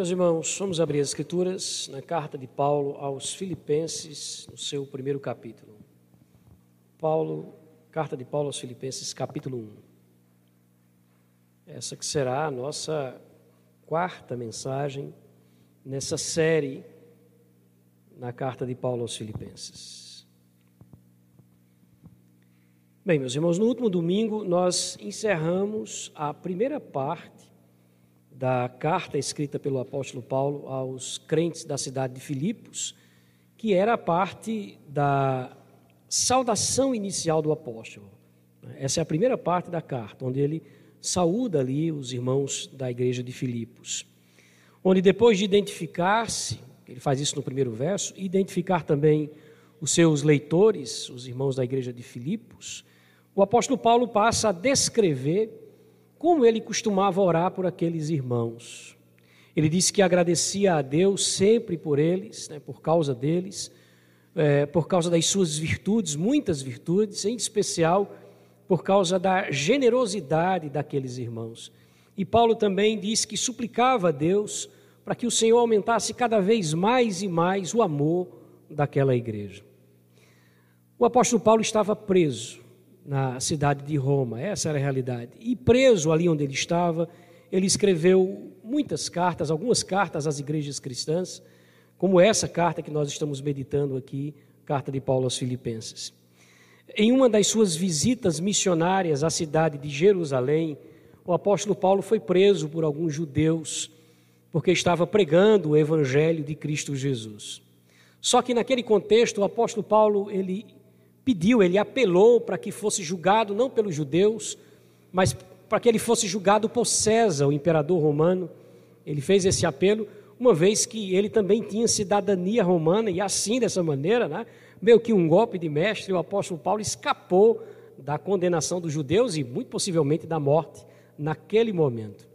Meus irmãos, vamos abrir as Escrituras na carta de Paulo aos Filipenses, no seu primeiro capítulo. Paulo, carta de Paulo aos Filipenses, capítulo 1. Essa que será a nossa quarta mensagem nessa série na carta de Paulo aos Filipenses. Bem, meus irmãos, no último domingo nós encerramos a primeira parte da carta escrita pelo apóstolo Paulo aos crentes da cidade de Filipos, que era a parte da saudação inicial do apóstolo. Essa é a primeira parte da carta, onde ele saúda ali os irmãos da igreja de Filipos. Onde depois de identificar-se, ele faz isso no primeiro verso, identificar também os seus leitores, os irmãos da igreja de Filipos, o apóstolo Paulo passa a descrever como ele costumava orar por aqueles irmãos. Ele disse que agradecia a Deus sempre por eles, né, por causa deles, é, por causa das suas virtudes, muitas virtudes, em especial por causa da generosidade daqueles irmãos. E Paulo também disse que suplicava a Deus para que o Senhor aumentasse cada vez mais e mais o amor daquela igreja. O apóstolo Paulo estava preso na cidade de Roma, essa era a realidade. E preso ali onde ele estava, ele escreveu muitas cartas, algumas cartas às igrejas cristãs, como essa carta que nós estamos meditando aqui, carta de Paulo aos Filipenses. Em uma das suas visitas missionárias à cidade de Jerusalém, o apóstolo Paulo foi preso por alguns judeus porque estava pregando o evangelho de Cristo Jesus. Só que naquele contexto, o apóstolo Paulo ele pediu, ele apelou para que fosse julgado não pelos judeus, mas para que ele fosse julgado por César, o imperador romano. Ele fez esse apelo, uma vez que ele também tinha cidadania romana, e assim, dessa maneira, né, meio que um golpe de mestre, o apóstolo Paulo escapou da condenação dos judeus e, muito possivelmente, da morte naquele momento.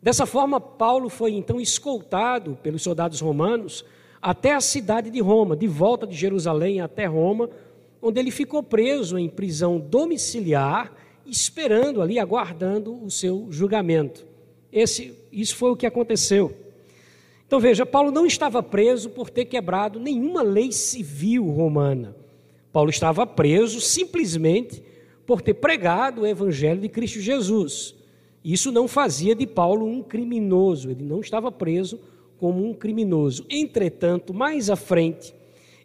Dessa forma, Paulo foi então escoltado pelos soldados romanos até a cidade de Roma, de volta de Jerusalém até Roma, onde ele ficou preso em prisão domiciliar, esperando ali, aguardando o seu julgamento. Esse, isso foi o que aconteceu. Então veja, Paulo não estava preso por ter quebrado nenhuma lei civil romana. Paulo estava preso simplesmente por ter pregado o evangelho de Cristo Jesus. Isso não fazia de Paulo um criminoso, ele não estava preso como um criminoso. Entretanto, mais à frente,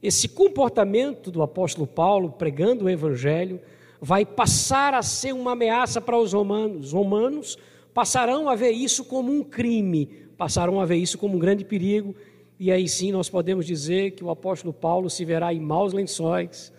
esse comportamento do apóstolo Paulo pregando o evangelho vai passar a ser uma ameaça para os romanos. Os romanos passarão a ver isso como um crime, passarão a ver isso como um grande perigo, e aí sim nós podemos dizer que o apóstolo Paulo se verá em maus lençóis,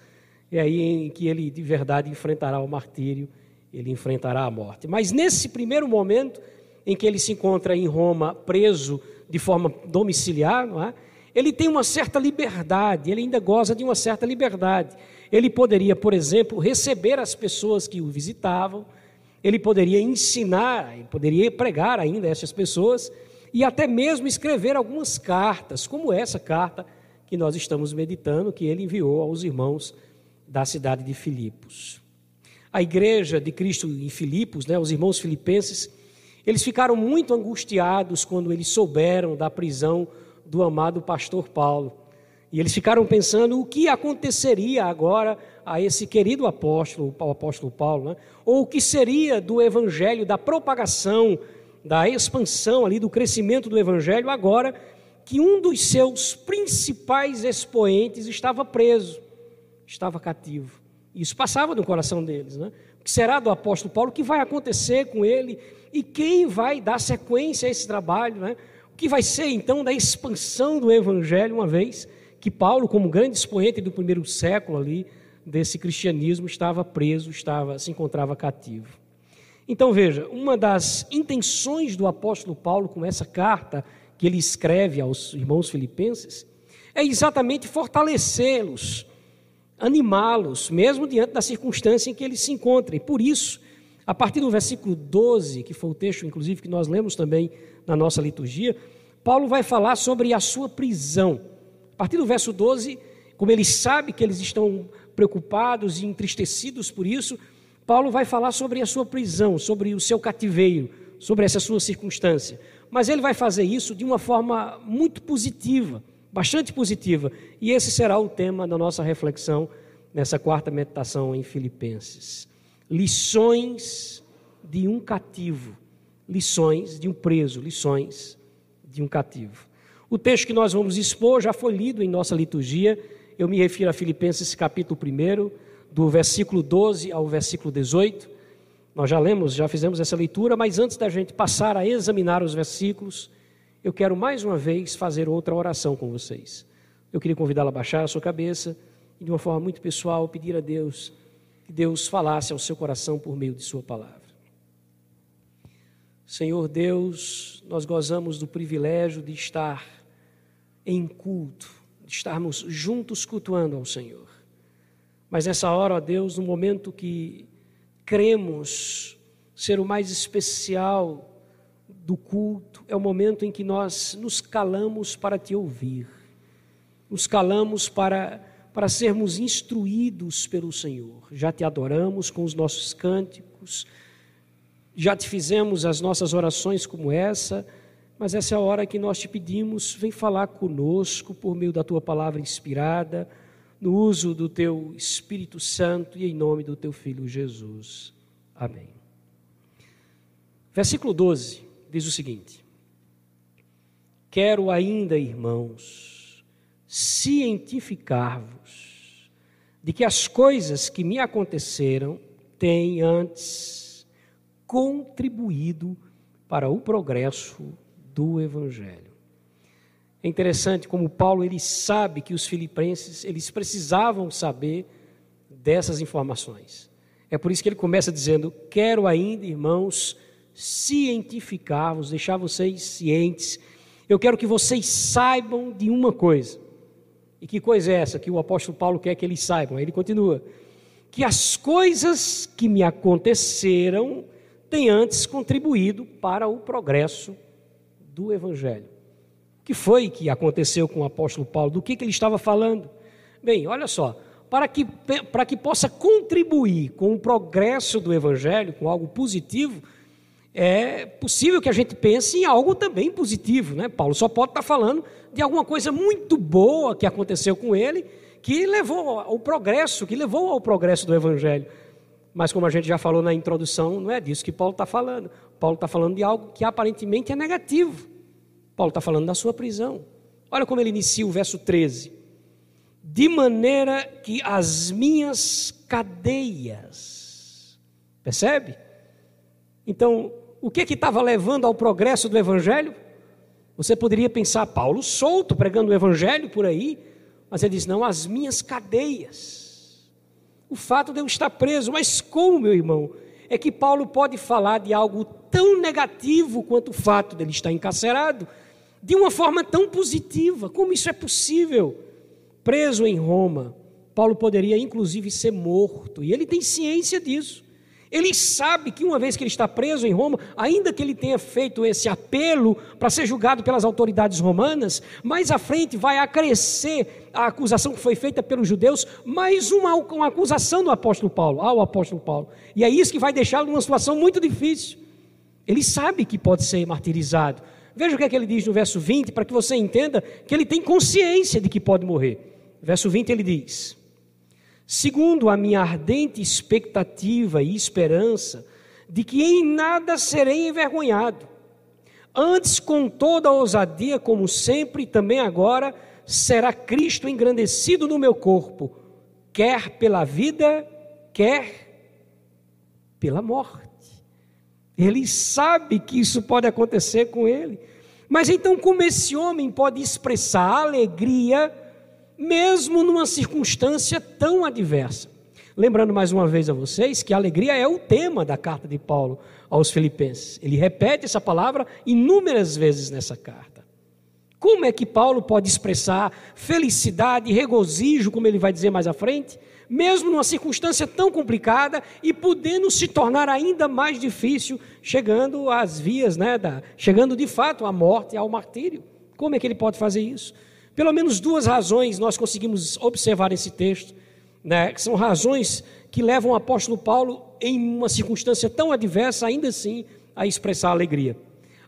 e aí em que ele de verdade enfrentará o martírio, ele enfrentará a morte. Mas nesse primeiro momento em que ele se encontra em Roma preso de forma domiciliar, não é? Ele tem uma certa liberdade, ele ainda goza de uma certa liberdade. Ele poderia, por exemplo, receber as pessoas que o visitavam, ele poderia ensinar, poderia pregar ainda essas pessoas e até mesmo escrever algumas cartas, como essa carta que nós estamos meditando, que ele enviou aos irmãos da cidade de Filipos. A igreja de Cristo em Filipos, né, os irmãos filipenses, eles ficaram muito angustiados quando eles souberam da prisão do amado pastor Paulo. E eles ficaram pensando o que aconteceria agora a esse querido apóstolo, o apóstolo Paulo, né? ou o que seria do evangelho, da propagação, da expansão ali, do crescimento do evangelho, agora que um dos seus principais expoentes estava preso, estava cativo. Isso passava no coração deles, né? O que será do apóstolo Paulo? O que vai acontecer com ele? E quem vai dar sequência a esse trabalho, né? Que vai ser então da expansão do evangelho, uma vez que Paulo, como grande expoente do primeiro século ali desse cristianismo, estava preso, estava se encontrava cativo. Então veja, uma das intenções do apóstolo Paulo com essa carta que ele escreve aos irmãos filipenses é exatamente fortalecê-los, animá-los, mesmo diante da circunstância em que eles se encontram. E por isso, a partir do versículo 12, que foi o texto, inclusive, que nós lemos também na nossa liturgia, Paulo vai falar sobre a sua prisão. A partir do verso 12, como ele sabe que eles estão preocupados e entristecidos por isso, Paulo vai falar sobre a sua prisão, sobre o seu cativeiro, sobre essa sua circunstância. mas ele vai fazer isso de uma forma muito positiva, bastante positiva. E esse será o tema da nossa reflexão nessa quarta meditação em Filipenses. Lições de um cativo, lições de um preso, lições de um cativo. O texto que nós vamos expor já foi lido em nossa liturgia. Eu me refiro a Filipenses capítulo 1, do versículo 12 ao versículo 18. Nós já lemos, já fizemos essa leitura, mas antes da gente passar a examinar os versículos, eu quero mais uma vez fazer outra oração com vocês. Eu queria convidá-la a baixar a sua cabeça e, de uma forma muito pessoal, pedir a Deus que Deus falasse ao seu coração por meio de Sua palavra. Senhor Deus, nós gozamos do privilégio de estar em culto, de estarmos juntos cultuando ao Senhor. Mas nessa hora, ó Deus, no momento que cremos ser o mais especial do culto, é o momento em que nós nos calamos para te ouvir, nos calamos para, para sermos instruídos pelo Senhor. Já te adoramos com os nossos cânticos, já te fizemos as nossas orações como essa, mas essa é a hora que nós te pedimos, vem falar conosco por meio da tua palavra inspirada no uso do teu Espírito Santo e em nome do teu Filho Jesus. Amém. Versículo 12 diz o seguinte: Quero ainda, irmãos, cientificar-vos de que as coisas que me aconteceram têm antes contribuído para o progresso do Evangelho. É interessante como Paulo ele sabe que os filipenses eles precisavam saber dessas informações. É por isso que ele começa dizendo: "Quero ainda, irmãos, cientificar-vos, deixar vocês cientes. Eu quero que vocês saibam de uma coisa. E que coisa é essa que o apóstolo Paulo quer que eles saibam? Ele continua: que as coisas que me aconteceram têm antes contribuído para o progresso do evangelho que foi que aconteceu com o apóstolo Paulo? Do que, que ele estava falando? Bem, olha só, para que, para que possa contribuir com o progresso do Evangelho, com algo positivo, é possível que a gente pense em algo também positivo, né? Paulo só pode estar falando de alguma coisa muito boa que aconteceu com ele, que levou ao progresso, que levou ao progresso do Evangelho. Mas como a gente já falou na introdução, não é disso que Paulo está falando. Paulo está falando de algo que aparentemente é negativo. Paulo está falando da sua prisão. Olha como ele inicia o verso 13. De maneira que as minhas cadeias. Percebe? Então, o que que estava levando ao progresso do evangelho? Você poderia pensar, Paulo solto, pregando o evangelho por aí, mas ele diz: não, as minhas cadeias. O fato de eu estar preso, mas como, meu irmão? É que Paulo pode falar de algo tão negativo quanto o fato de ele estar encarcerado, de uma forma tão positiva. Como isso é possível? Preso em Roma, Paulo poderia inclusive ser morto, e ele tem ciência disso. Ele sabe que uma vez que ele está preso em Roma, ainda que ele tenha feito esse apelo para ser julgado pelas autoridades romanas, mais à frente vai acrescer a acusação que foi feita pelos judeus, mais uma, uma acusação do apóstolo Paulo, ao apóstolo Paulo. E é isso que vai deixá-lo numa situação muito difícil. Ele sabe que pode ser martirizado, Veja o que é que ele diz no verso 20, para que você entenda que ele tem consciência de que pode morrer. Verso 20 ele diz: Segundo a minha ardente expectativa e esperança de que em nada serei envergonhado, antes com toda a ousadia, como sempre, também agora, será Cristo engrandecido no meu corpo, quer pela vida, quer pela morte. Ele sabe que isso pode acontecer com ele. Mas então, como esse homem pode expressar alegria, mesmo numa circunstância tão adversa? Lembrando mais uma vez a vocês que a alegria é o tema da carta de Paulo aos Filipenses. Ele repete essa palavra inúmeras vezes nessa carta. Como é que Paulo pode expressar felicidade, regozijo, como ele vai dizer mais à frente, mesmo numa circunstância tão complicada e podendo se tornar ainda mais difícil, chegando às vias, né, da, chegando de fato à morte ao martírio. Como é que ele pode fazer isso? Pelo menos duas razões nós conseguimos observar nesse texto, né, que são razões que levam o apóstolo Paulo, em uma circunstância tão adversa, ainda assim, a expressar alegria.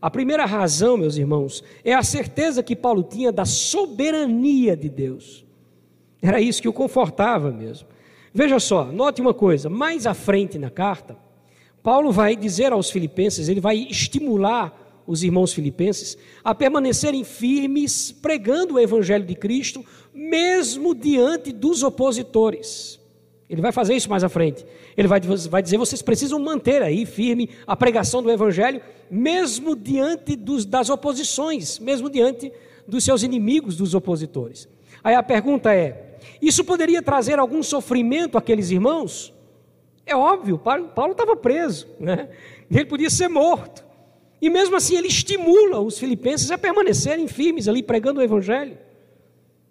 A primeira razão, meus irmãos, é a certeza que Paulo tinha da soberania de Deus. Era isso que o confortava mesmo. Veja só, note uma coisa: mais à frente na carta, Paulo vai dizer aos filipenses, ele vai estimular os irmãos filipenses a permanecerem firmes pregando o evangelho de Cristo, mesmo diante dos opositores. Ele vai fazer isso mais à frente. Ele vai, vai dizer: vocês precisam manter aí firme a pregação do evangelho, mesmo diante dos, das oposições, mesmo diante dos seus inimigos, dos opositores. Aí a pergunta é: isso poderia trazer algum sofrimento àqueles irmãos? É óbvio, Paulo estava preso, né? ele podia ser morto. E mesmo assim ele estimula os filipenses a permanecerem firmes ali pregando o evangelho.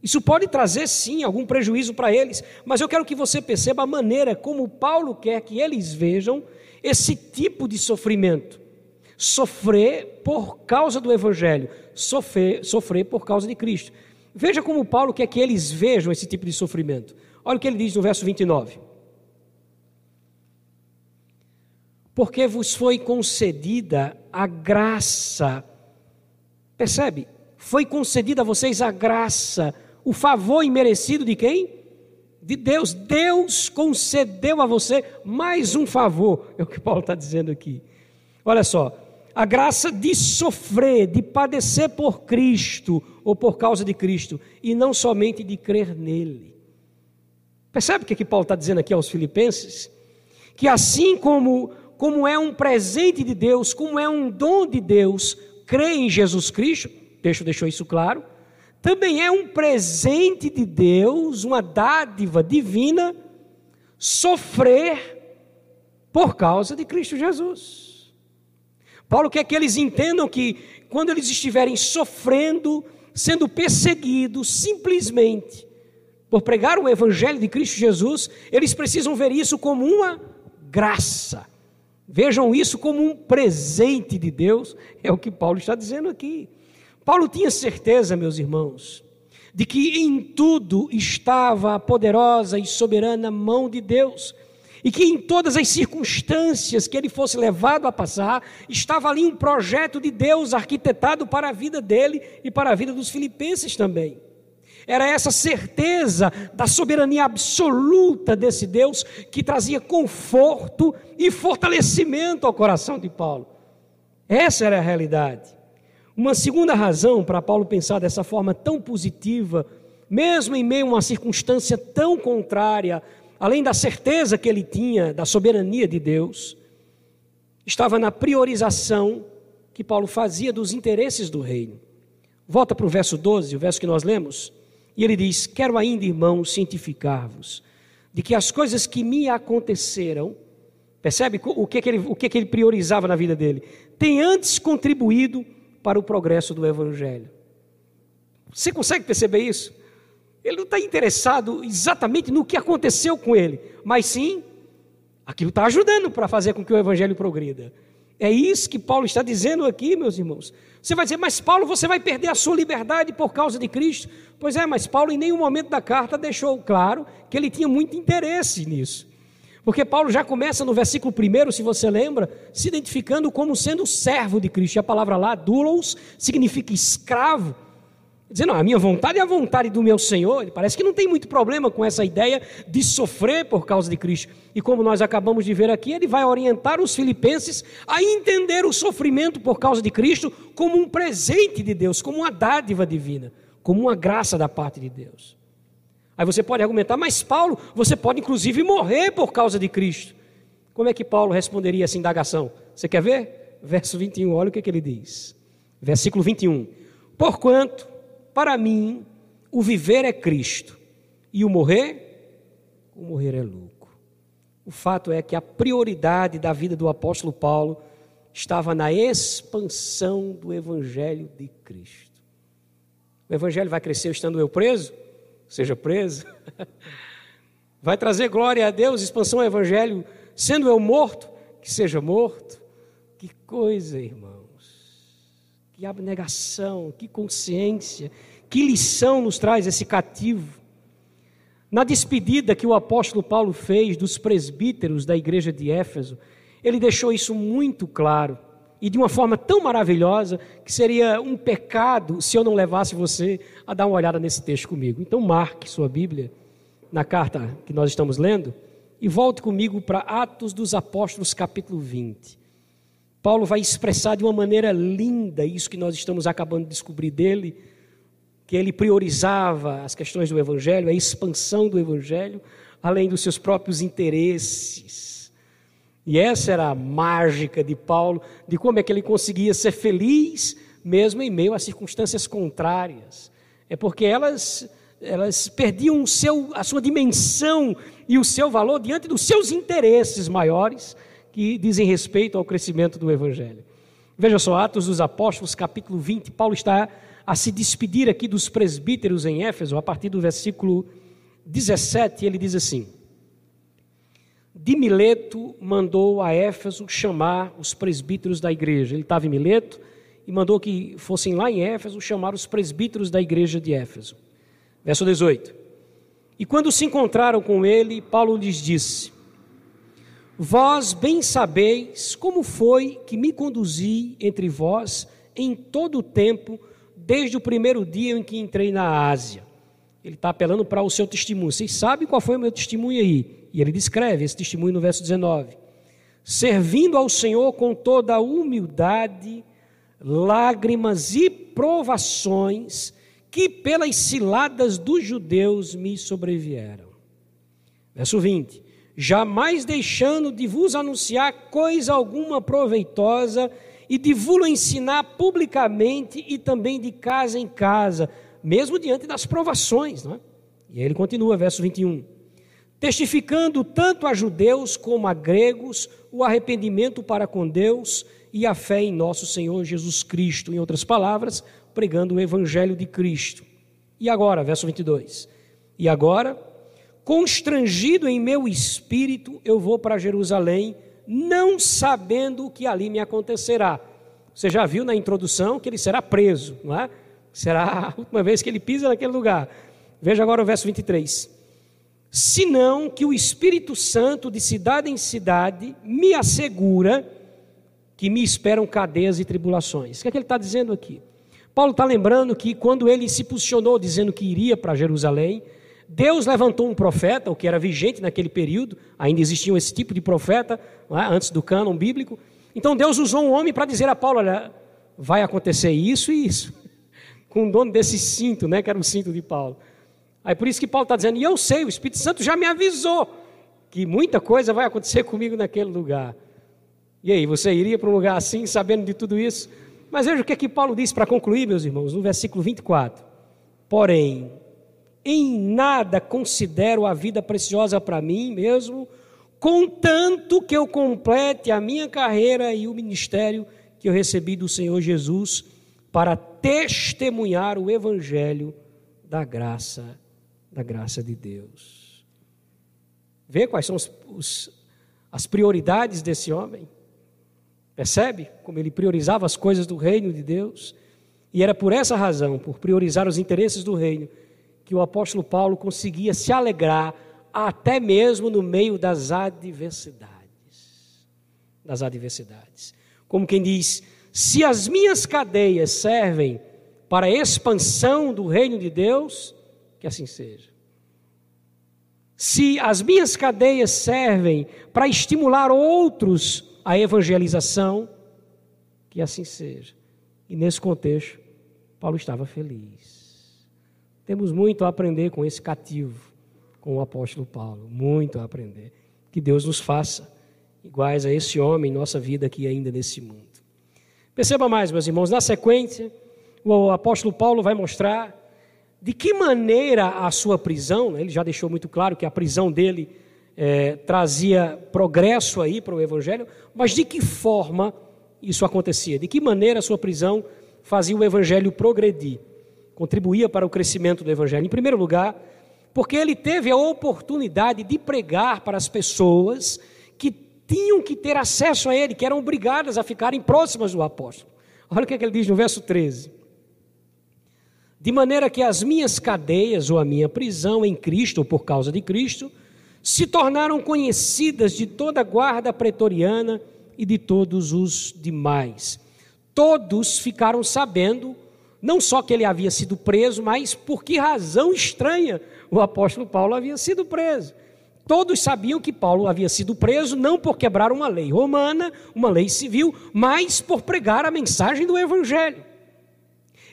Isso pode trazer sim algum prejuízo para eles, mas eu quero que você perceba a maneira como Paulo quer que eles vejam esse tipo de sofrimento. Sofrer por causa do evangelho, sofrer, sofrer por causa de Cristo. Veja como Paulo quer que eles vejam esse tipo de sofrimento. Olha o que ele diz no verso 29. Porque vos foi concedida a graça. Percebe? Foi concedida a vocês a graça, o favor imerecido de quem? De Deus. Deus concedeu a você mais um favor, é o que Paulo está dizendo aqui. Olha só, a graça de sofrer, de padecer por Cristo ou por causa de Cristo, e não somente de crer nele. Percebe o que, que Paulo está dizendo aqui aos Filipenses? Que assim como como é um presente de Deus, como é um dom de Deus, crer em Jesus Cristo, o deixou isso claro, também é um presente de Deus, uma dádiva divina, sofrer por causa de Cristo Jesus. Paulo quer que eles entendam que quando eles estiverem sofrendo, sendo perseguidos, simplesmente por pregar o Evangelho de Cristo Jesus, eles precisam ver isso como uma graça Vejam isso como um presente de Deus, é o que Paulo está dizendo aqui. Paulo tinha certeza, meus irmãos, de que em tudo estava a poderosa e soberana mão de Deus, e que em todas as circunstâncias que ele fosse levado a passar, estava ali um projeto de Deus arquitetado para a vida dele e para a vida dos filipenses também. Era essa certeza da soberania absoluta desse Deus que trazia conforto e fortalecimento ao coração de Paulo. Essa era a realidade. Uma segunda razão para Paulo pensar dessa forma tão positiva, mesmo em meio a uma circunstância tão contrária, além da certeza que ele tinha da soberania de Deus, estava na priorização que Paulo fazia dos interesses do reino. Volta para o verso 12, o verso que nós lemos. E ele diz: Quero ainda, irmãos, cientificar-vos de que as coisas que me aconteceram, percebe o que, que, ele, o que, que ele priorizava na vida dele? Tem antes contribuído para o progresso do Evangelho. Você consegue perceber isso? Ele não está interessado exatamente no que aconteceu com ele, mas sim, aquilo está ajudando para fazer com que o Evangelho progrida. É isso que Paulo está dizendo aqui, meus irmãos. Você vai dizer, mas Paulo, você vai perder a sua liberdade por causa de Cristo. Pois é, mas Paulo em nenhum momento da carta deixou claro que ele tinha muito interesse nisso. Porque Paulo já começa no versículo 1, se você lembra, se identificando como sendo servo de Cristo. E a palavra lá, doulos, significa escravo. Dizendo, a minha vontade é a vontade do meu Senhor. Ele parece que não tem muito problema com essa ideia de sofrer por causa de Cristo. E como nós acabamos de ver aqui, ele vai orientar os filipenses a entender o sofrimento por causa de Cristo como um presente de Deus, como uma dádiva divina, como uma graça da parte de Deus. Aí você pode argumentar, mas Paulo, você pode inclusive morrer por causa de Cristo. Como é que Paulo responderia essa indagação? Você quer ver? Verso 21, olha o que, que ele diz. Versículo 21. Porquanto para mim, o viver é Cristo e o morrer, o morrer é lucro. O fato é que a prioridade da vida do apóstolo Paulo estava na expansão do evangelho de Cristo. O evangelho vai crescer estando eu preso? Seja preso. Vai trazer glória a Deus, expansão ao evangelho, sendo eu morto, que seja morto. Que coisa, irmão que abnegação, que consciência, que lição nos traz esse cativo. Na despedida que o apóstolo Paulo fez dos presbíteros da igreja de Éfeso, ele deixou isso muito claro. e de uma forma tão maravilhosa que seria um pecado se eu não levasse você a dar uma olhada nesse texto comigo. Então, marque sua Bíblia na carta que nós estamos lendo e volte comigo para Atos dos Apóstolos, capítulo 20. Paulo vai expressar de uma maneira linda isso que nós estamos acabando de descobrir dele, que ele priorizava as questões do Evangelho, a expansão do Evangelho, além dos seus próprios interesses. E essa era a mágica de Paulo, de como é que ele conseguia ser feliz, mesmo em meio a circunstâncias contrárias. É porque elas, elas perdiam seu, a sua dimensão e o seu valor diante dos seus interesses maiores, que dizem respeito ao crescimento do Evangelho. Veja só, Atos dos Apóstolos, capítulo 20, Paulo está a se despedir aqui dos presbíteros em Éfeso, a partir do versículo 17, ele diz assim: De Mileto mandou a Éfeso chamar os presbíteros da igreja. Ele estava em Mileto e mandou que fossem lá em Éfeso chamar os presbíteros da igreja de Éfeso. Verso 18. E quando se encontraram com ele, Paulo lhes disse: Vós bem sabeis como foi que me conduzi entre vós em todo o tempo, desde o primeiro dia em que entrei na Ásia ele está apelando para o seu testemunho. Vocês sabem qual foi o meu testemunho aí? E ele descreve esse testemunho no verso 19: Servindo ao Senhor com toda a humildade, lágrimas e provações que pelas ciladas dos judeus me sobrevieram. Verso 20: Jamais deixando de vos anunciar coisa alguma proveitosa e de vos ensinar publicamente e também de casa em casa, mesmo diante das provações. Não é? E aí ele continua, verso 21. Testificando tanto a judeus como a gregos o arrependimento para com Deus e a fé em nosso Senhor Jesus Cristo. Em outras palavras, pregando o evangelho de Cristo. E agora, verso 22. E agora, constrangido em meu espírito, eu vou para Jerusalém, não sabendo o que ali me acontecerá. Você já viu na introdução que ele será preso, não é? Será a última vez que ele pisa naquele lugar. Veja agora o verso 23. Senão que o Espírito Santo, de cidade em cidade, me assegura que me esperam cadeias e tribulações. O que é que ele está dizendo aqui? Paulo está lembrando que quando ele se posicionou dizendo que iria para Jerusalém, Deus levantou um profeta, o que era vigente naquele período, ainda existiam esse tipo de profeta, é? antes do cânon bíblico. Então Deus usou um homem para dizer a Paulo: olha, vai acontecer isso e isso com o dono desse cinto, né, que era o cinto de Paulo. Aí por isso que Paulo está dizendo, e eu sei, o Espírito Santo já me avisou que muita coisa vai acontecer comigo naquele lugar. E aí, você iria para um lugar assim, sabendo de tudo isso? Mas veja o que, é que Paulo diz para concluir, meus irmãos, no versículo 24. Porém, em nada considero a vida preciosa para mim mesmo, contanto que eu complete a minha carreira e o ministério que eu recebi do Senhor Jesus para testemunhar o evangelho da graça, da graça de Deus. Vê quais são os, os, as prioridades desse homem? Percebe como ele priorizava as coisas do reino de Deus? E era por essa razão, por priorizar os interesses do reino, que o apóstolo Paulo conseguia se alegrar até mesmo no meio das adversidades. Das adversidades. Como quem diz, se as minhas cadeias servem para a expansão do reino de Deus, que assim seja. Se as minhas cadeias servem para estimular outros à evangelização, que assim seja. E nesse contexto, Paulo estava feliz. Temos muito a aprender com esse cativo, com o apóstolo Paulo, muito a aprender. Que Deus nos faça iguais a esse homem em nossa vida aqui ainda nesse mundo. Perceba mais, meus irmãos, na sequência, o apóstolo Paulo vai mostrar de que maneira a sua prisão, né, ele já deixou muito claro que a prisão dele é, trazia progresso aí para o evangelho, mas de que forma isso acontecia? De que maneira a sua prisão fazia o evangelho progredir, contribuía para o crescimento do evangelho? Em primeiro lugar, porque ele teve a oportunidade de pregar para as pessoas tinham que ter acesso a ele, que eram obrigadas a ficarem próximas do apóstolo. Olha o que, é que ele diz no verso 13. De maneira que as minhas cadeias ou a minha prisão em Cristo, ou por causa de Cristo, se tornaram conhecidas de toda a guarda pretoriana e de todos os demais. Todos ficaram sabendo, não só que ele havia sido preso, mas por que razão estranha o apóstolo Paulo havia sido preso. Todos sabiam que Paulo havia sido preso não por quebrar uma lei romana, uma lei civil, mas por pregar a mensagem do evangelho.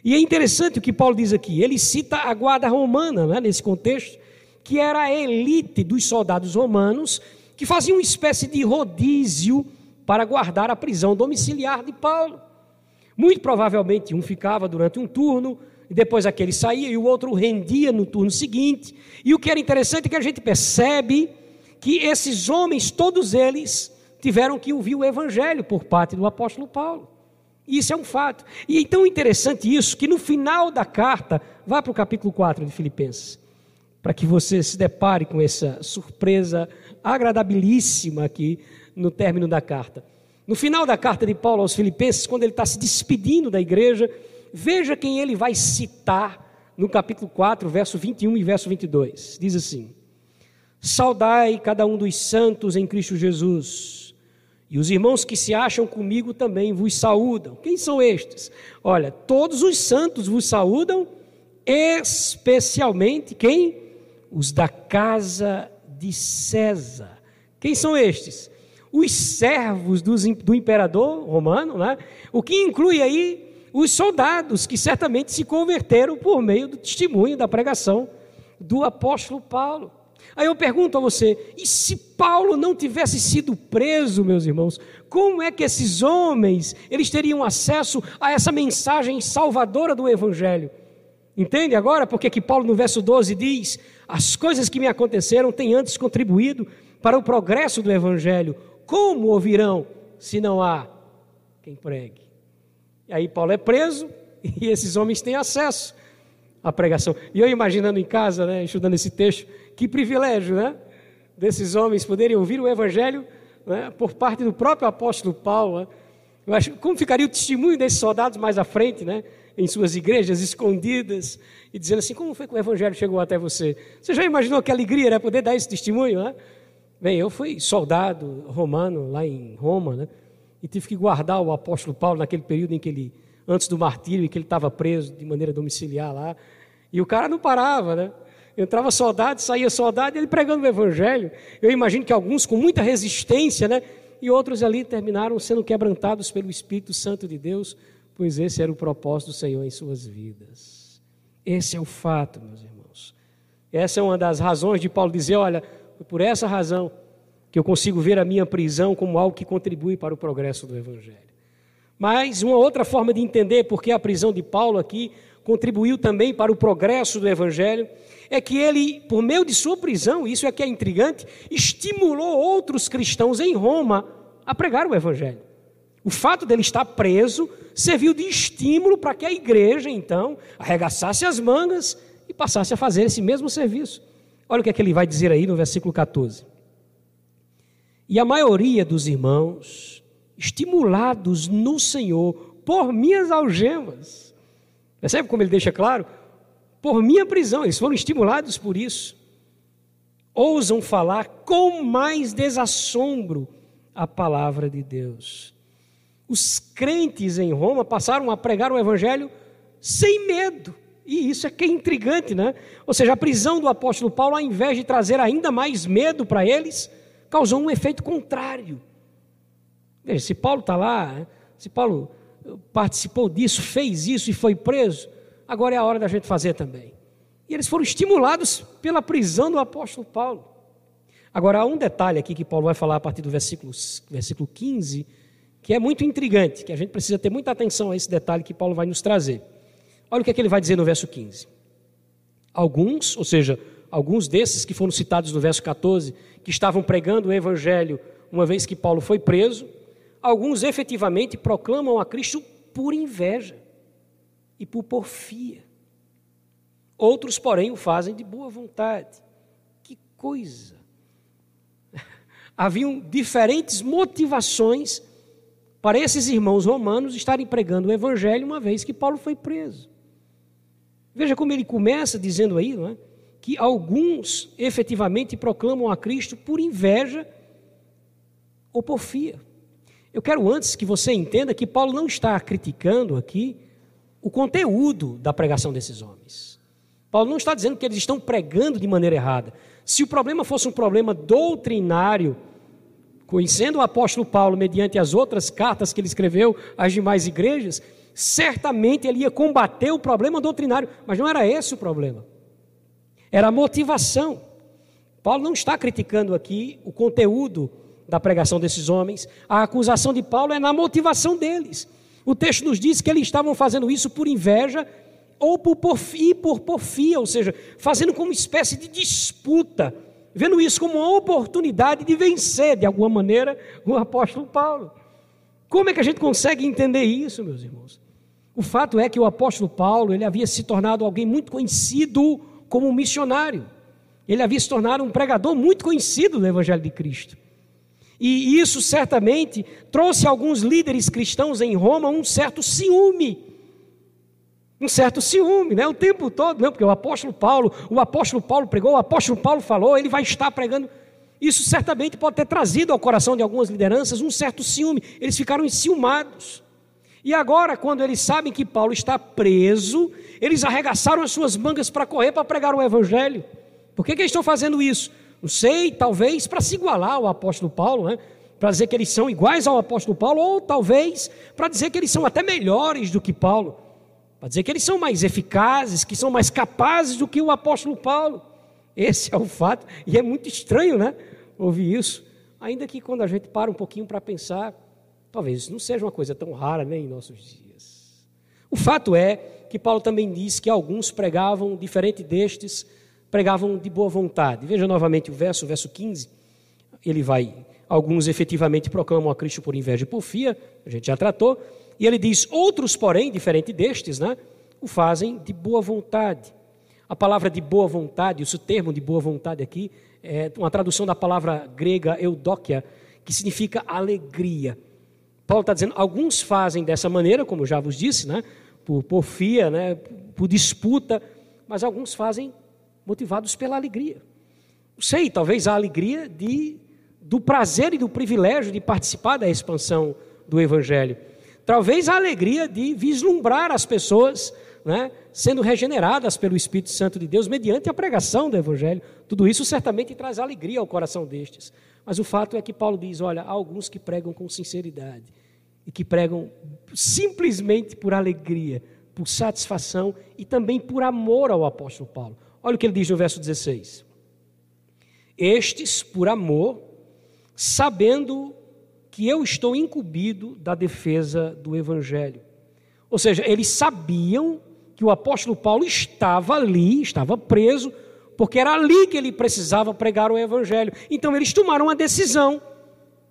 E é interessante o que Paulo diz aqui. Ele cita a guarda romana, né, nesse contexto, que era a elite dos soldados romanos que faziam uma espécie de rodízio para guardar a prisão domiciliar de Paulo. Muito provavelmente um ficava durante um turno, e depois aquele saía e o outro rendia no turno seguinte. E o que era interessante é que a gente percebe que esses homens, todos eles, tiveram que ouvir o evangelho por parte do apóstolo Paulo. Isso é um fato. E é tão interessante isso que no final da carta, vá para o capítulo 4 de Filipenses, para que você se depare com essa surpresa agradabilíssima aqui no término da carta. No final da carta de Paulo aos Filipenses, quando ele está se despedindo da igreja, veja quem ele vai citar no capítulo 4, verso 21 e verso 22. Diz assim: Saudai cada um dos santos em Cristo Jesus e os irmãos que se acham comigo também vos saúdam. Quem são estes? Olha, todos os santos vos saúdam, especialmente quem? Os da casa de César. Quem são estes? Os servos do imperador romano, né? o que inclui aí os soldados que certamente se converteram por meio do testemunho da pregação do apóstolo Paulo. Aí eu pergunto a você: e se Paulo não tivesse sido preso, meus irmãos, como é que esses homens eles teriam acesso a essa mensagem salvadora do Evangelho? Entende agora porque que Paulo no verso 12 diz: As coisas que me aconteceram têm antes contribuído para o progresso do Evangelho. Como ouvirão se não há quem pregue? E aí Paulo é preso e esses homens têm acesso à pregação. E eu imaginando em casa, né, estudando esse texto, que privilégio, né? Desses homens poderem ouvir o Evangelho né, por parte do próprio apóstolo Paulo. Né? Eu acho, como ficaria o testemunho desses soldados mais à frente, né? Em suas igrejas escondidas e dizendo assim: como foi que o Evangelho chegou até você? Você já imaginou que alegria era poder dar esse testemunho, né? Bem, eu fui soldado romano lá em Roma, né? E tive que guardar o apóstolo Paulo naquele período em que ele, antes do martírio, em que ele estava preso de maneira domiciliar lá. E o cara não parava, né? Entrava soldado, saía soldado, ele pregando o evangelho. Eu imagino que alguns com muita resistência, né? E outros ali terminaram sendo quebrantados pelo Espírito Santo de Deus, pois esse era o propósito do Senhor em suas vidas. Esse é o fato, meus irmãos. Essa é uma das razões de Paulo dizer: olha, por essa razão que eu consigo ver a minha prisão como algo que contribui para o progresso do Evangelho. Mas uma outra forma de entender por que a prisão de Paulo aqui contribuiu também para o progresso do Evangelho é que ele, por meio de sua prisão, isso é que é intrigante, estimulou outros cristãos em Roma a pregar o Evangelho. O fato dele estar preso serviu de estímulo para que a igreja, então, arregaçasse as mangas e passasse a fazer esse mesmo serviço. Olha o que é que ele vai dizer aí no versículo 14. E a maioria dos irmãos, estimulados no Senhor por minhas algemas, percebe como ele deixa claro? por minha prisão, eles foram estimulados por isso. Ousam falar com mais desassombro a palavra de Deus. Os crentes em Roma passaram a pregar o evangelho sem medo. E isso é que é intrigante, né? Ou seja, a prisão do apóstolo Paulo, ao invés de trazer ainda mais medo para eles, causou um efeito contrário. Veja, se Paulo está lá, se Paulo participou disso, fez isso e foi preso, agora é a hora da gente fazer também. E eles foram estimulados pela prisão do apóstolo Paulo. Agora, há um detalhe aqui que Paulo vai falar a partir do versículo, versículo 15, que é muito intrigante, que a gente precisa ter muita atenção a esse detalhe que Paulo vai nos trazer. Olha o que, é que ele vai dizer no verso 15. Alguns, ou seja, alguns desses que foram citados no verso 14, que estavam pregando o evangelho uma vez que Paulo foi preso, alguns efetivamente proclamam a Cristo por inveja e por porfia. Outros, porém, o fazem de boa vontade. Que coisa! Haviam diferentes motivações para esses irmãos romanos estarem pregando o evangelho uma vez que Paulo foi preso. Veja como ele começa dizendo aí, não é? que alguns efetivamente proclamam a Cristo por inveja ou porfia. Eu quero antes que você entenda que Paulo não está criticando aqui o conteúdo da pregação desses homens. Paulo não está dizendo que eles estão pregando de maneira errada. Se o problema fosse um problema doutrinário, conhecendo o apóstolo Paulo mediante as outras cartas que ele escreveu às demais igrejas, certamente ele ia combater o problema doutrinário, mas não era esse o problema. Era a motivação. Paulo não está criticando aqui o conteúdo da pregação desses homens. A acusação de Paulo é na motivação deles. O texto nos diz que eles estavam fazendo isso por inveja ou por porfia, por porfia, ou seja, fazendo como uma espécie de disputa, vendo isso como uma oportunidade de vencer, de alguma maneira, o apóstolo Paulo. Como é que a gente consegue entender isso, meus irmãos? O fato é que o apóstolo Paulo, ele havia se tornado alguém muito conhecido como missionário. Ele havia se tornado um pregador muito conhecido do evangelho de Cristo. E isso certamente trouxe a alguns líderes cristãos em Roma um certo ciúme. Um certo ciúme, né? O tempo todo, não, porque o apóstolo Paulo, o apóstolo Paulo pregou, o apóstolo Paulo falou, ele vai estar pregando. Isso certamente pode ter trazido ao coração de algumas lideranças um certo ciúme. Eles ficaram enciumados. E agora, quando eles sabem que Paulo está preso, eles arregaçaram as suas mangas para correr para pregar o evangelho. Por que, que eles estão fazendo isso? Não sei, talvez para se igualar ao apóstolo Paulo, né? para dizer que eles são iguais ao apóstolo Paulo, ou talvez para dizer que eles são até melhores do que Paulo, para dizer que eles são mais eficazes, que são mais capazes do que o apóstolo Paulo. Esse é o fato, e é muito estranho, né? Ouvir isso. Ainda que quando a gente para um pouquinho para pensar, talvez isso não seja uma coisa tão rara né, em nossos dias. O fato é que Paulo também diz que alguns pregavam diferente destes pregavam de boa vontade. Veja novamente o verso, o verso 15. Ele vai, alguns efetivamente proclamam a Cristo por inveja e porfia, a gente já tratou, e ele diz: outros, porém, diferente destes, né, o fazem de boa vontade. A palavra de boa vontade, esse termo de boa vontade aqui, é uma tradução da palavra grega eudóquia, que significa alegria. Paulo está dizendo, alguns fazem dessa maneira, como já vos disse, né, por porfia, né, por disputa, mas alguns fazem motivados pela alegria. Sei, talvez a alegria de, do prazer e do privilégio de participar da expansão do Evangelho. Talvez a alegria de vislumbrar as pessoas né, sendo regeneradas pelo Espírito Santo de Deus mediante a pregação do Evangelho. Tudo isso certamente traz alegria ao coração destes. Mas o fato é que Paulo diz: olha, há alguns que pregam com sinceridade e que pregam simplesmente por alegria, por satisfação e também por amor ao apóstolo Paulo. Olha o que ele diz no verso 16: Estes, por amor, sabendo que eu estou incumbido da defesa do evangelho. Ou seja, eles sabiam que o apóstolo Paulo estava ali, estava preso, porque era ali que ele precisava pregar o evangelho. Então eles tomaram uma decisão.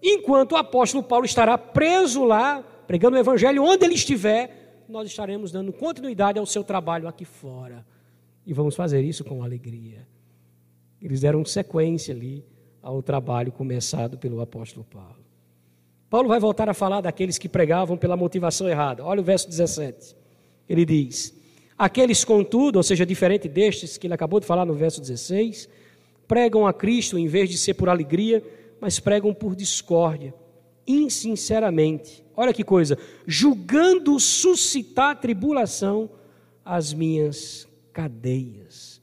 Enquanto o apóstolo Paulo estará preso lá, pregando o evangelho onde ele estiver, nós estaremos dando continuidade ao seu trabalho aqui fora. E vamos fazer isso com alegria. Eles deram sequência ali ao trabalho começado pelo apóstolo Paulo. Paulo vai voltar a falar daqueles que pregavam pela motivação errada. Olha o verso 17. Ele diz: Aqueles, contudo, ou seja, diferente destes que ele acabou de falar no verso 16, pregam a Cristo em vez de ser por alegria, mas pregam por discórdia, insinceramente. Olha que coisa, julgando suscitar tribulação às minhas cadeias.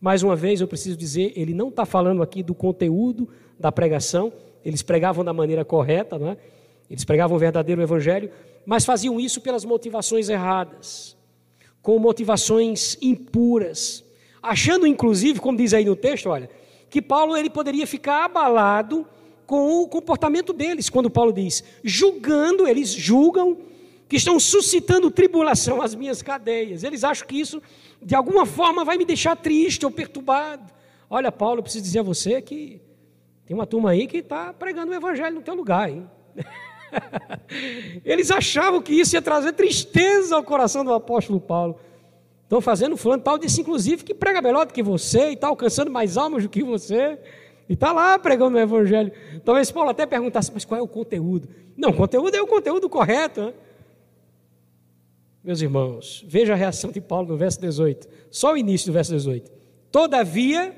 Mais uma vez, eu preciso dizer, ele não está falando aqui do conteúdo da pregação, eles pregavam da maneira correta, não é? eles pregavam o verdadeiro evangelho, mas faziam isso pelas motivações erradas, com motivações impuras, achando inclusive, como diz aí no texto, olha, que Paulo ele poderia ficar abalado com o comportamento deles, quando Paulo diz, julgando, eles julgam que estão suscitando tribulação às minhas cadeias. Eles acham que isso de alguma forma vai me deixar triste ou perturbado. Olha, Paulo, eu preciso dizer a você que tem uma turma aí que está pregando o evangelho no teu lugar, hein? Eles achavam que isso ia trazer tristeza ao coração do apóstolo Paulo. Estão fazendo fulano tal, disse inclusive que prega melhor do que você e está alcançando mais almas do que você. E está lá pregando o evangelho. Talvez Paulo até perguntasse, mas qual é o conteúdo? Não, o conteúdo é o conteúdo correto. Né? Meus irmãos, veja a reação de Paulo no verso 18. Só o início do verso 18. Todavia,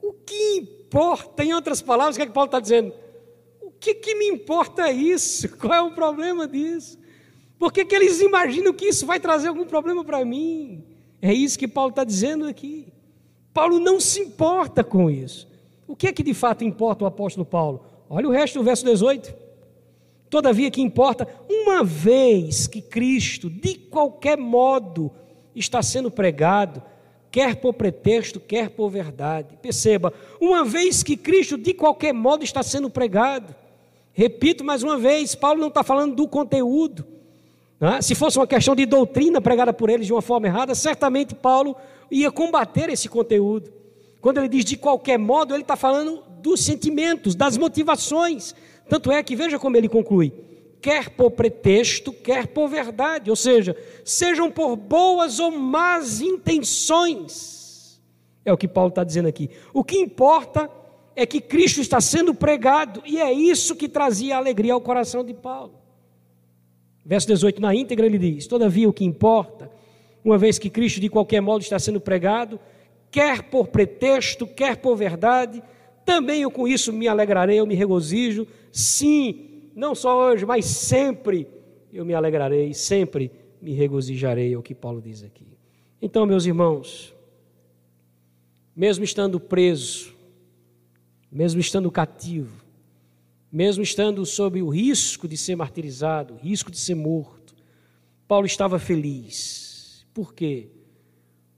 o que importa, em outras palavras, o que é que Paulo está dizendo? Que, que me importa isso? Qual é o problema disso? Por que, que eles imaginam que isso vai trazer algum problema para mim? É isso que Paulo está dizendo aqui. Paulo não se importa com isso. O que é que de fato importa o apóstolo Paulo? Olha o resto do verso 18. Todavia que importa, uma vez que Cristo, de qualquer modo, está sendo pregado, quer por pretexto, quer por verdade. Perceba, uma vez que Cristo, de qualquer modo, está sendo pregado, Repito mais uma vez: Paulo não está falando do conteúdo. Né? Se fosse uma questão de doutrina pregada por eles de uma forma errada, certamente Paulo ia combater esse conteúdo. Quando ele diz de qualquer modo, ele está falando dos sentimentos, das motivações. Tanto é que veja como ele conclui: quer por pretexto, quer por verdade, ou seja, sejam por boas ou más intenções. É o que Paulo está dizendo aqui. O que importa é que Cristo está sendo pregado, e é isso que trazia alegria ao coração de Paulo. Verso 18, na íntegra, ele diz: Todavia, o que importa, uma vez que Cristo de qualquer modo está sendo pregado, quer por pretexto, quer por verdade, também eu com isso me alegrarei, eu me regozijo, sim, não só hoje, mas sempre eu me alegrarei, sempre me regozijarei, é o que Paulo diz aqui. Então, meus irmãos, mesmo estando preso, mesmo estando cativo, mesmo estando sob o risco de ser martirizado, risco de ser morto, Paulo estava feliz. Por quê?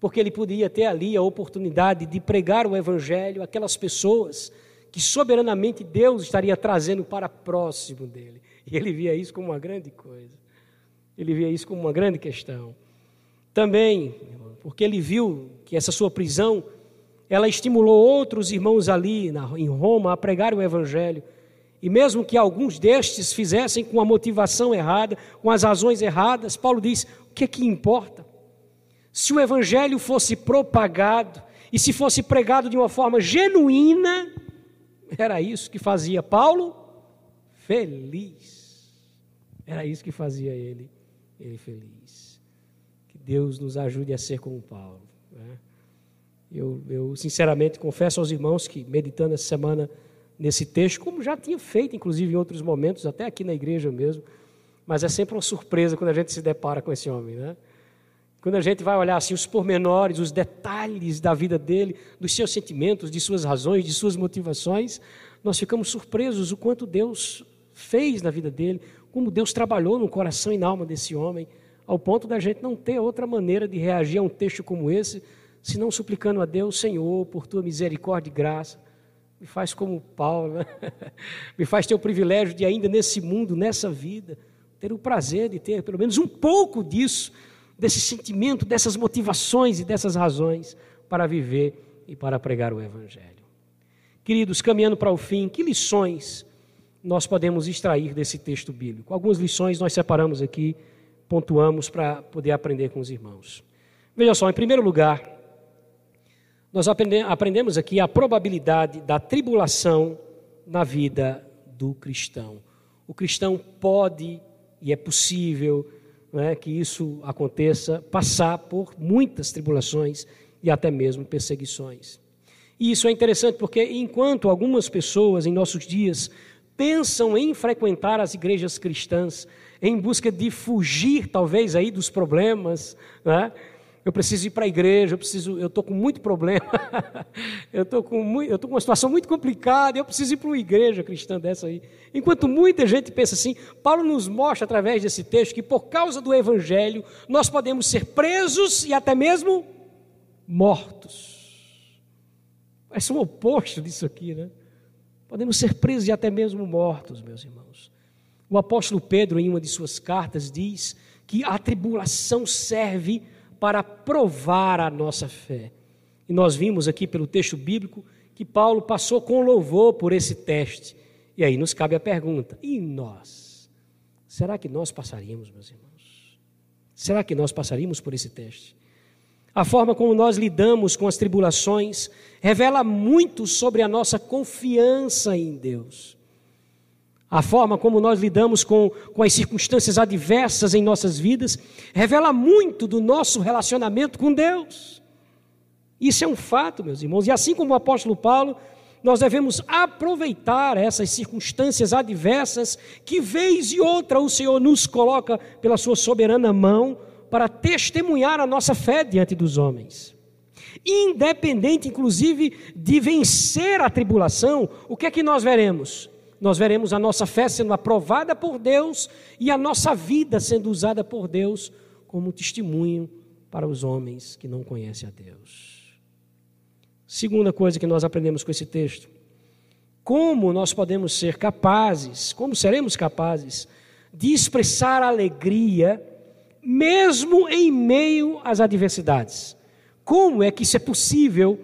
Porque ele podia ter ali a oportunidade de pregar o evangelho àquelas pessoas que soberanamente Deus estaria trazendo para próximo dele. E ele via isso como uma grande coisa. Ele via isso como uma grande questão. Também, porque ele viu que essa sua prisão ela estimulou outros irmãos ali na, em Roma a pregar o Evangelho. E mesmo que alguns destes fizessem com a motivação errada, com as razões erradas, Paulo diz: o que é que importa? Se o Evangelho fosse propagado e se fosse pregado de uma forma genuína, era isso que fazia Paulo feliz. Era isso que fazia ele, ele feliz. Que Deus nos ajude a ser como Paulo. Eu, eu, sinceramente confesso aos irmãos que, meditando essa semana nesse texto, como já tinha feito, inclusive em outros momentos, até aqui na igreja mesmo, mas é sempre uma surpresa quando a gente se depara com esse homem, né? Quando a gente vai olhar assim os pormenores, os detalhes da vida dele, dos seus sentimentos, de suas razões, de suas motivações, nós ficamos surpresos o quanto Deus fez na vida dele, como Deus trabalhou no coração e na alma desse homem, ao ponto da gente não ter outra maneira de reagir a um texto como esse, senão suplicando a Deus, Senhor, por tua misericórdia e graça, me faz como Paulo, né? me faz ter o privilégio de ainda nesse mundo, nessa vida, ter o prazer de ter pelo menos um pouco disso, desse sentimento, dessas motivações e dessas razões para viver e para pregar o Evangelho. Queridos, caminhando para o fim, que lições nós podemos extrair desse texto bíblico? Algumas lições nós separamos aqui, pontuamos para poder aprender com os irmãos. Veja só, em primeiro lugar, nós aprendemos aqui a probabilidade da tribulação na vida do cristão. O cristão pode e é possível né, que isso aconteça, passar por muitas tribulações e até mesmo perseguições. E isso é interessante porque enquanto algumas pessoas em nossos dias pensam em frequentar as igrejas cristãs em busca de fugir talvez aí dos problemas, né, eu preciso ir para a igreja, eu preciso, eu estou com muito problema, eu estou com, eu com uma situação muito complicada, eu preciso ir para uma igreja cristã dessa aí. Enquanto muita gente pensa assim, Paulo nos mostra através desse texto que por causa do evangelho nós podemos ser presos e até mesmo mortos. Parece um oposto disso aqui, né? Podemos ser presos e até mesmo mortos, meus irmãos. O apóstolo Pedro, em uma de suas cartas, diz que a tribulação serve para provar a nossa fé. E nós vimos aqui pelo texto bíblico que Paulo passou com louvor por esse teste. E aí nos cabe a pergunta: e nós? Será que nós passaríamos, meus irmãos? Será que nós passaríamos por esse teste? A forma como nós lidamos com as tribulações revela muito sobre a nossa confiança em Deus. A forma como nós lidamos com, com as circunstâncias adversas em nossas vidas revela muito do nosso relacionamento com Deus. Isso é um fato, meus irmãos. E assim como o apóstolo Paulo, nós devemos aproveitar essas circunstâncias adversas que, vez e outra, o Senhor nos coloca pela sua soberana mão para testemunhar a nossa fé diante dos homens. Independente, inclusive, de vencer a tribulação, o que é que nós veremos? Nós veremos a nossa fé sendo aprovada por Deus e a nossa vida sendo usada por Deus como testemunho para os homens que não conhecem a Deus. Segunda coisa que nós aprendemos com esse texto: como nós podemos ser capazes, como seremos capazes de expressar alegria, mesmo em meio às adversidades. Como é que isso é possível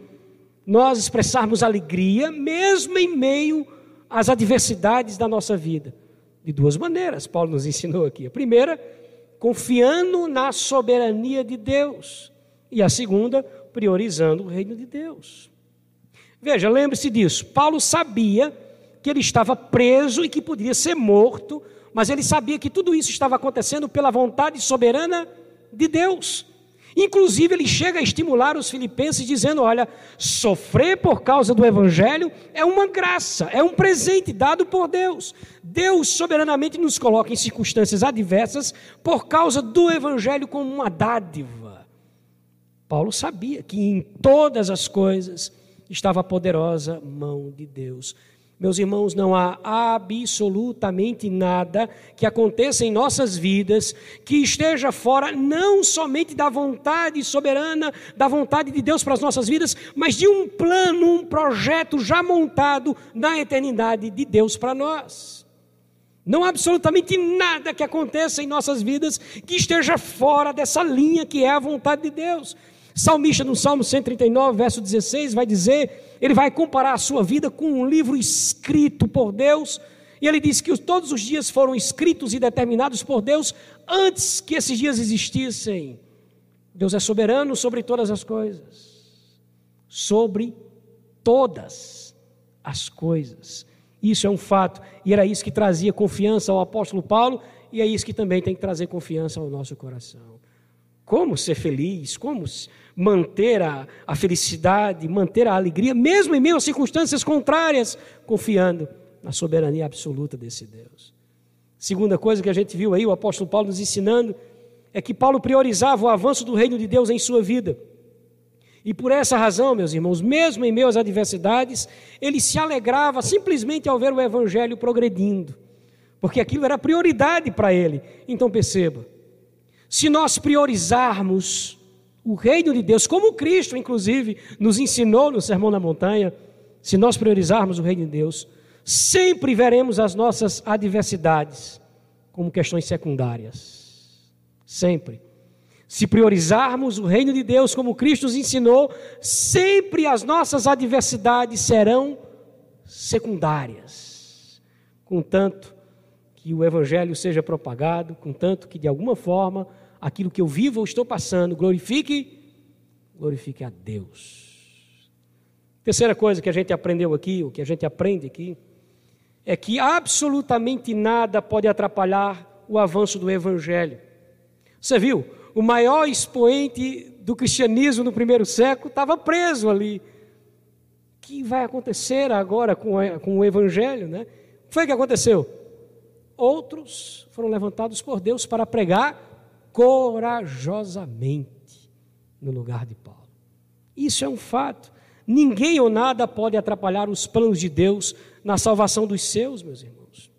nós expressarmos alegria, mesmo em meio às adversidades da nossa vida? De duas maneiras, Paulo nos ensinou aqui. A primeira, confiando na soberania de Deus. E a segunda, priorizando o reino de Deus. Veja, lembre-se disso. Paulo sabia que ele estava preso e que poderia ser morto, mas ele sabia que tudo isso estava acontecendo pela vontade soberana de Deus. Inclusive, ele chega a estimular os filipenses, dizendo: Olha, sofrer por causa do Evangelho é uma graça, é um presente dado por Deus. Deus soberanamente nos coloca em circunstâncias adversas por causa do Evangelho como uma dádiva. Paulo sabia que em todas as coisas estava a poderosa mão de Deus. Meus irmãos, não há absolutamente nada que aconteça em nossas vidas que esteja fora não somente da vontade soberana, da vontade de Deus para as nossas vidas, mas de um plano, um projeto já montado na eternidade de Deus para nós. Não há absolutamente nada que aconteça em nossas vidas que esteja fora dessa linha que é a vontade de Deus. Salmista no Salmo 139, verso 16, vai dizer, ele vai comparar a sua vida com um livro escrito por Deus, e ele diz que todos os dias foram escritos e determinados por Deus antes que esses dias existissem. Deus é soberano sobre todas as coisas. Sobre todas as coisas. Isso é um fato, e era isso que trazia confiança ao apóstolo Paulo, e é isso que também tem que trazer confiança ao nosso coração. Como ser feliz, como manter a, a felicidade, manter a alegria, mesmo em meio a circunstâncias contrárias, confiando na soberania absoluta desse Deus. Segunda coisa que a gente viu aí, o apóstolo Paulo nos ensinando, é que Paulo priorizava o avanço do reino de Deus em sua vida. E por essa razão, meus irmãos, mesmo em meio às adversidades, ele se alegrava simplesmente ao ver o evangelho progredindo, porque aquilo era prioridade para ele. Então perceba, se nós priorizarmos o reino de Deus, como Cristo, inclusive, nos ensinou no Sermão da Montanha, se nós priorizarmos o reino de Deus, sempre veremos as nossas adversidades como questões secundárias. Sempre. Se priorizarmos o reino de Deus como Cristo nos ensinou, sempre as nossas adversidades serão secundárias. Contanto que o evangelho seja propagado, contanto que de alguma forma aquilo que eu vivo ou estou passando, glorifique, glorifique a Deus. Terceira coisa que a gente aprendeu aqui, o que a gente aprende aqui, é que absolutamente nada pode atrapalhar o avanço do Evangelho. Você viu? O maior expoente do cristianismo no primeiro século estava preso ali. O que vai acontecer agora com, com o Evangelho? Né? O que foi que aconteceu? Outros foram levantados por Deus para pregar corajosamente no lugar de Paulo. Isso é um fato. Ninguém ou nada pode atrapalhar os planos de Deus na salvação dos seus, meus irmãos.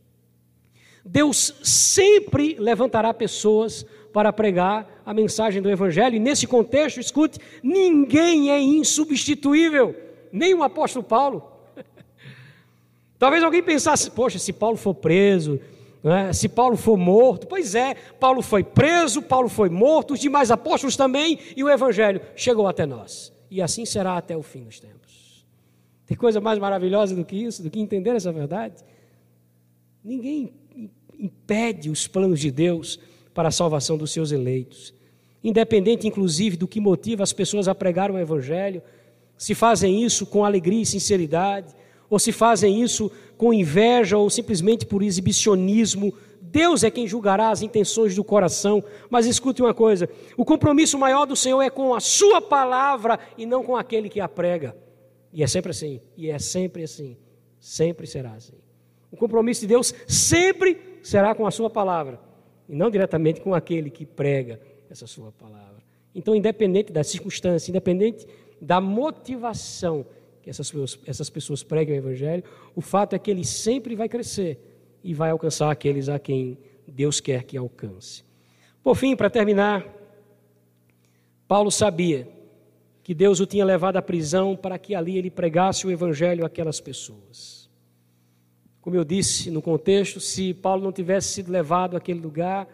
Deus sempre levantará pessoas para pregar a mensagem do Evangelho, e nesse contexto, escute: ninguém é insubstituível, nem o apóstolo Paulo. Talvez alguém pensasse: poxa, se Paulo for preso, é? Se Paulo for morto, pois é, Paulo foi preso, Paulo foi morto, os demais apóstolos também, e o Evangelho chegou até nós. E assim será até o fim dos tempos. Tem coisa mais maravilhosa do que isso, do que entender essa verdade? Ninguém impede os planos de Deus para a salvação dos seus eleitos. Independente, inclusive, do que motiva as pessoas a pregar o Evangelho, se fazem isso com alegria e sinceridade, ou se fazem isso com inveja ou simplesmente por exibicionismo. Deus é quem julgará as intenções do coração. Mas escute uma coisa: o compromisso maior do Senhor é com a Sua palavra e não com aquele que a prega. E é sempre assim, e é sempre assim, sempre será assim. O compromisso de Deus sempre será com a sua palavra, e não diretamente com aquele que prega essa sua palavra. Então, independente da circunstância, independente da motivação que essas pessoas, essas pessoas pregam o Evangelho, o fato é que ele sempre vai crescer e vai alcançar aqueles a quem Deus quer que alcance. Por fim, para terminar, Paulo sabia que Deus o tinha levado à prisão para que ali ele pregasse o Evangelho àquelas pessoas. Como eu disse no contexto, se Paulo não tivesse sido levado àquele lugar,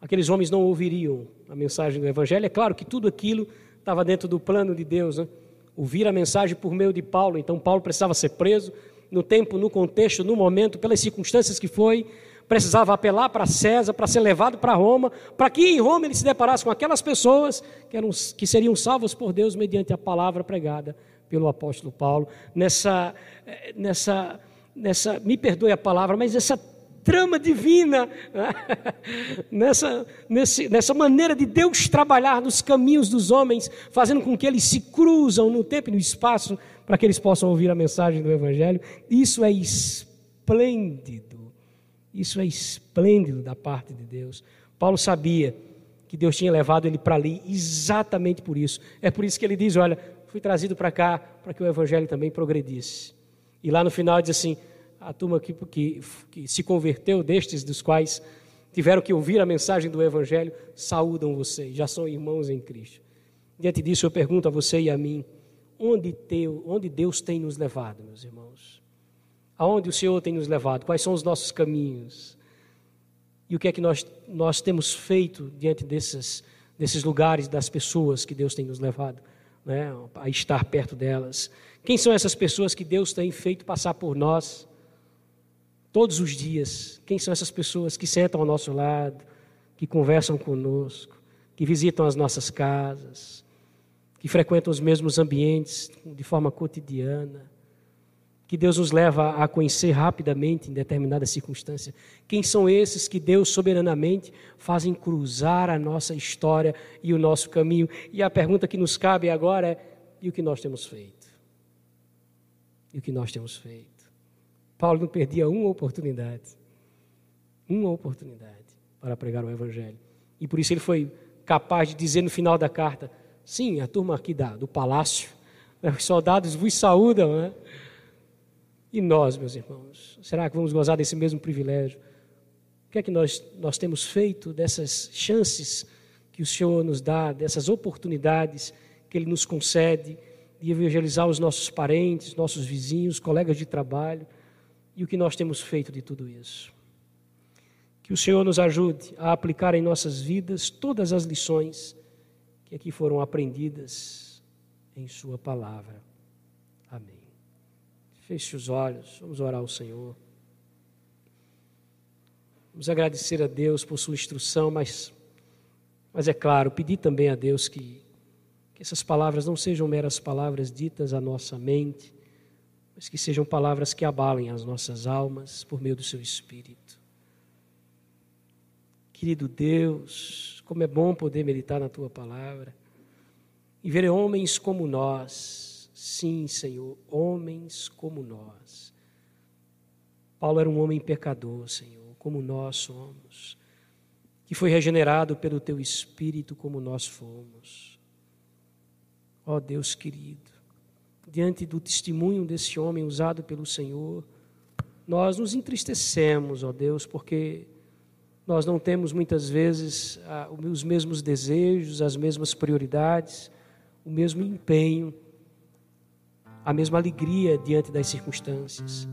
aqueles homens não ouviriam a mensagem do Evangelho. É claro que tudo aquilo estava dentro do plano de Deus, né? Ouvir a mensagem por meio de Paulo, então Paulo precisava ser preso no tempo, no contexto, no momento, pelas circunstâncias que foi, precisava apelar para César, para ser levado para Roma, para que em Roma ele se deparasse com aquelas pessoas que, eram, que seriam salvas por Deus mediante a palavra pregada pelo apóstolo Paulo. Nessa, eh, nessa, nessa, me perdoe a palavra, mas essa trama divina, nessa, nesse, nessa maneira de Deus trabalhar nos caminhos dos homens, fazendo com que eles se cruzam no tempo e no espaço para que eles possam ouvir a mensagem do Evangelho. Isso é esplêndido. Isso é esplêndido da parte de Deus. Paulo sabia que Deus tinha levado ele para ali exatamente por isso. É por isso que ele diz: Olha, fui trazido para cá para que o Evangelho também progredisse. E lá no final diz assim: a turma que, que, que se converteu, destes dos quais tiveram que ouvir a mensagem do Evangelho, saúdam vocês, já são irmãos em Cristo. Diante disso, eu pergunto a você e a mim: onde, teu, onde Deus tem nos levado, meus irmãos? Aonde o Senhor tem nos levado? Quais são os nossos caminhos? E o que é que nós, nós temos feito diante desses, desses lugares, das pessoas que Deus tem nos levado né, a estar perto delas? Quem são essas pessoas que Deus tem feito passar por nós? Todos os dias. Quem são essas pessoas que sentam ao nosso lado, que conversam conosco, que visitam as nossas casas, que frequentam os mesmos ambientes de forma cotidiana, que Deus nos leva a conhecer rapidamente em determinada circunstância. Quem são esses que Deus soberanamente fazem cruzar a nossa história e o nosso caminho? E a pergunta que nos cabe agora é: e o que nós temos feito? E o que nós temos feito? Paulo não perdia uma oportunidade, uma oportunidade para pregar o Evangelho. E por isso ele foi capaz de dizer no final da carta: sim, a turma aqui da, do palácio, né, os soldados vos saúdam, né? E nós, meus irmãos, será que vamos gozar desse mesmo privilégio? O que é que nós, nós temos feito dessas chances que o Senhor nos dá, dessas oportunidades que Ele nos concede de evangelizar os nossos parentes, nossos vizinhos, colegas de trabalho? E o que nós temos feito de tudo isso. Que o Senhor nos ajude a aplicar em nossas vidas todas as lições que aqui foram aprendidas em Sua palavra. Amém. Feche os olhos, vamos orar ao Senhor. Vamos agradecer a Deus por Sua instrução, mas, mas é claro, pedir também a Deus que, que essas palavras não sejam meras palavras ditas à nossa mente, mas que sejam palavras que abalem as nossas almas por meio do seu Espírito. Querido Deus, como é bom poder meditar na tua palavra e ver homens como nós, sim, Senhor, homens como nós. Paulo era um homem pecador, Senhor, como nós somos, que foi regenerado pelo teu Espírito como nós fomos. Ó Deus querido, diante do testemunho desse homem usado pelo Senhor, nós nos entristecemos, ó Deus, porque nós não temos muitas vezes ah, os mesmos desejos, as mesmas prioridades, o mesmo empenho, a mesma alegria diante das circunstâncias.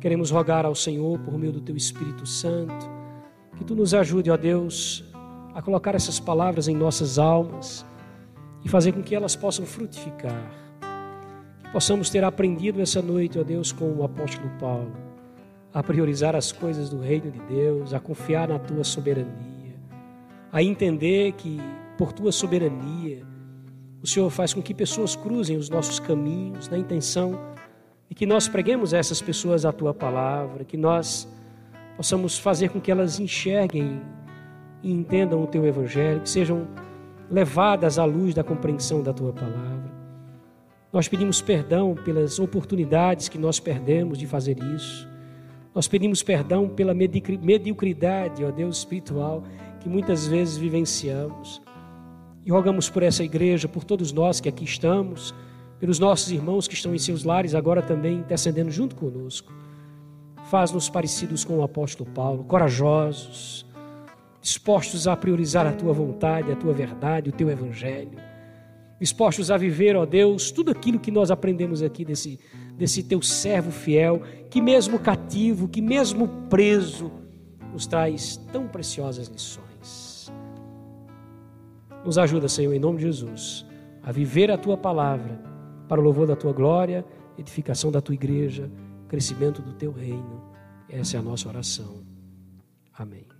Queremos rogar ao Senhor, por meio do Teu Espírito Santo, que Tu nos ajude, ó Deus, a colocar essas palavras em nossas almas e fazer com que elas possam frutificar possamos ter aprendido essa noite, ó Deus, com o apóstolo Paulo, a priorizar as coisas do reino de Deus, a confiar na tua soberania, a entender que por tua soberania o Senhor faz com que pessoas cruzem os nossos caminhos na intenção de que nós preguemos a essas pessoas a tua palavra, que nós possamos fazer com que elas enxerguem e entendam o teu evangelho, que sejam levadas à luz da compreensão da tua palavra. Nós pedimos perdão pelas oportunidades que nós perdemos de fazer isso. Nós pedimos perdão pela mediocridade, ó Deus espiritual, que muitas vezes vivenciamos. E rogamos por essa igreja, por todos nós que aqui estamos, pelos nossos irmãos que estão em seus lares agora também intercedendo junto conosco. Faz-nos parecidos com o apóstolo Paulo, corajosos, dispostos a priorizar a tua vontade, a tua verdade, o teu evangelho dispostos a viver, ó Deus, tudo aquilo que nós aprendemos aqui desse, desse teu servo fiel, que mesmo cativo, que mesmo preso, nos traz tão preciosas lições. Nos ajuda, Senhor, em nome de Jesus, a viver a tua palavra para o louvor da tua glória, edificação da tua igreja, crescimento do teu reino. Essa é a nossa oração. Amém.